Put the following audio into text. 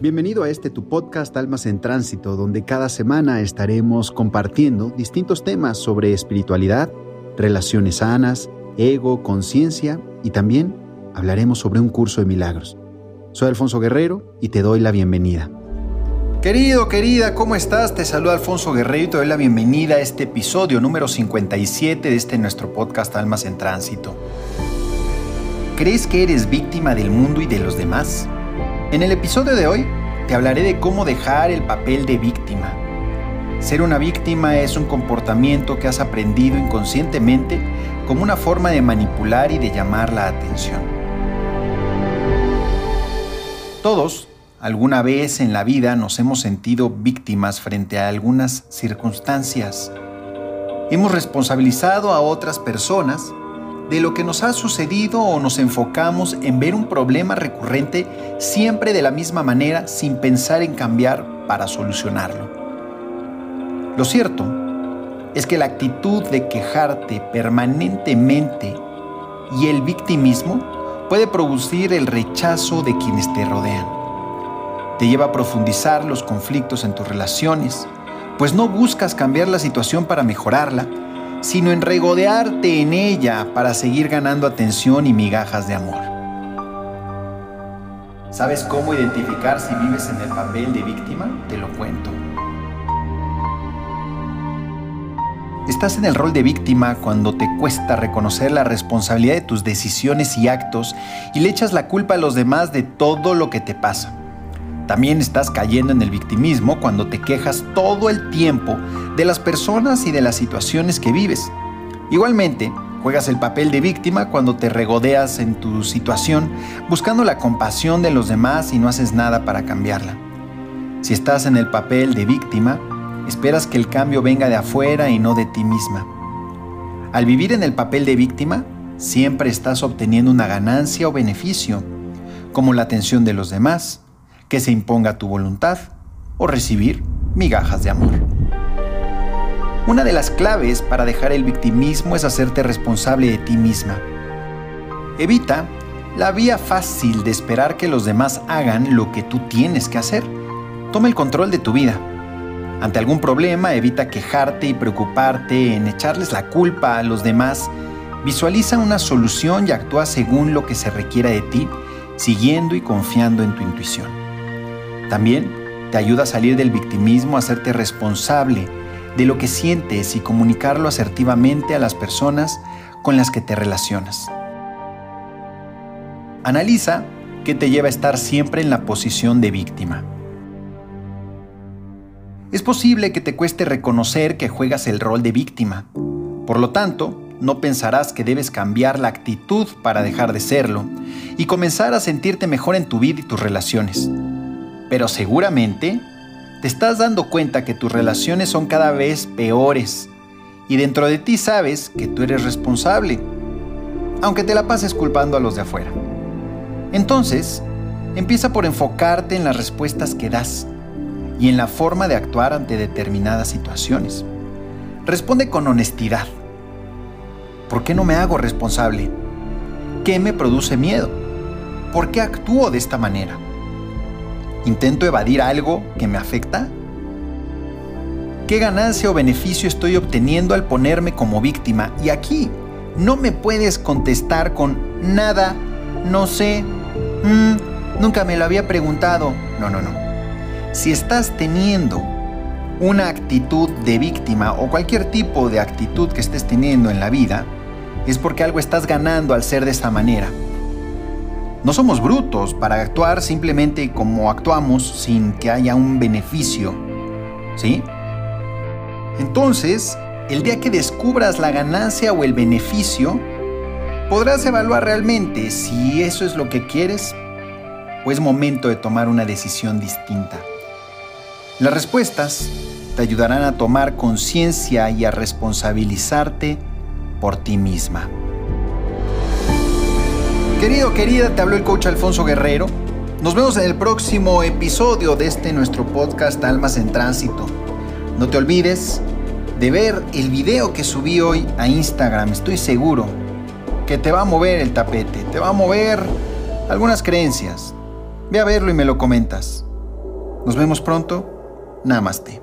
Bienvenido a este tu podcast Almas en Tránsito, donde cada semana estaremos compartiendo distintos temas sobre espiritualidad, relaciones sanas, ego, conciencia y también hablaremos sobre un curso de milagros. Soy Alfonso Guerrero y te doy la bienvenida. Querido, querida, ¿cómo estás? Te saluda Alfonso Guerrero y te doy la bienvenida a este episodio número 57 de este nuestro podcast Almas en Tránsito. ¿Crees que eres víctima del mundo y de los demás? En el episodio de hoy te hablaré de cómo dejar el papel de víctima. Ser una víctima es un comportamiento que has aprendido inconscientemente como una forma de manipular y de llamar la atención. Todos, alguna vez en la vida, nos hemos sentido víctimas frente a algunas circunstancias. Hemos responsabilizado a otras personas de lo que nos ha sucedido o nos enfocamos en ver un problema recurrente siempre de la misma manera sin pensar en cambiar para solucionarlo. Lo cierto es que la actitud de quejarte permanentemente y el victimismo puede producir el rechazo de quienes te rodean. Te lleva a profundizar los conflictos en tus relaciones, pues no buscas cambiar la situación para mejorarla, sino en regodearte en ella para seguir ganando atención y migajas de amor. ¿Sabes cómo identificar si vives en el papel de víctima? Te lo cuento. Estás en el rol de víctima cuando te cuesta reconocer la responsabilidad de tus decisiones y actos y le echas la culpa a los demás de todo lo que te pasa. También estás cayendo en el victimismo cuando te quejas todo el tiempo de las personas y de las situaciones que vives. Igualmente, juegas el papel de víctima cuando te regodeas en tu situación buscando la compasión de los demás y no haces nada para cambiarla. Si estás en el papel de víctima, esperas que el cambio venga de afuera y no de ti misma. Al vivir en el papel de víctima, siempre estás obteniendo una ganancia o beneficio, como la atención de los demás, que se imponga tu voluntad o recibir migajas de amor. Una de las claves para dejar el victimismo es hacerte responsable de ti misma. Evita la vía fácil de esperar que los demás hagan lo que tú tienes que hacer. Toma el control de tu vida. Ante algún problema, evita quejarte y preocuparte en echarles la culpa a los demás. Visualiza una solución y actúa según lo que se requiera de ti, siguiendo y confiando en tu intuición. También te ayuda a salir del victimismo, a hacerte responsable de lo que sientes y comunicarlo asertivamente a las personas con las que te relacionas. Analiza qué te lleva a estar siempre en la posición de víctima. Es posible que te cueste reconocer que juegas el rol de víctima. Por lo tanto, no pensarás que debes cambiar la actitud para dejar de serlo y comenzar a sentirte mejor en tu vida y tus relaciones pero seguramente te estás dando cuenta que tus relaciones son cada vez peores y dentro de ti sabes que tú eres responsable, aunque te la pases culpando a los de afuera. Entonces, empieza por enfocarte en las respuestas que das y en la forma de actuar ante determinadas situaciones. Responde con honestidad. ¿Por qué no me hago responsable? ¿Qué me produce miedo? ¿Por qué actúo de esta manera? ¿Intento evadir algo que me afecta? ¿Qué ganancia o beneficio estoy obteniendo al ponerme como víctima? Y aquí no me puedes contestar con nada, no sé, mm, nunca me lo había preguntado. No, no, no. Si estás teniendo una actitud de víctima o cualquier tipo de actitud que estés teniendo en la vida, es porque algo estás ganando al ser de esa manera. No somos brutos para actuar simplemente como actuamos sin que haya un beneficio. ¿Sí? Entonces, el día que descubras la ganancia o el beneficio, podrás evaluar realmente si eso es lo que quieres o es momento de tomar una decisión distinta. Las respuestas te ayudarán a tomar conciencia y a responsabilizarte por ti misma. Querido, querida, te habló el coach Alfonso Guerrero. Nos vemos en el próximo episodio de este nuestro podcast Almas en Tránsito. No te olvides de ver el video que subí hoy a Instagram. Estoy seguro que te va a mover el tapete, te va a mover algunas creencias. Ve a verlo y me lo comentas. Nos vemos pronto. Namaste.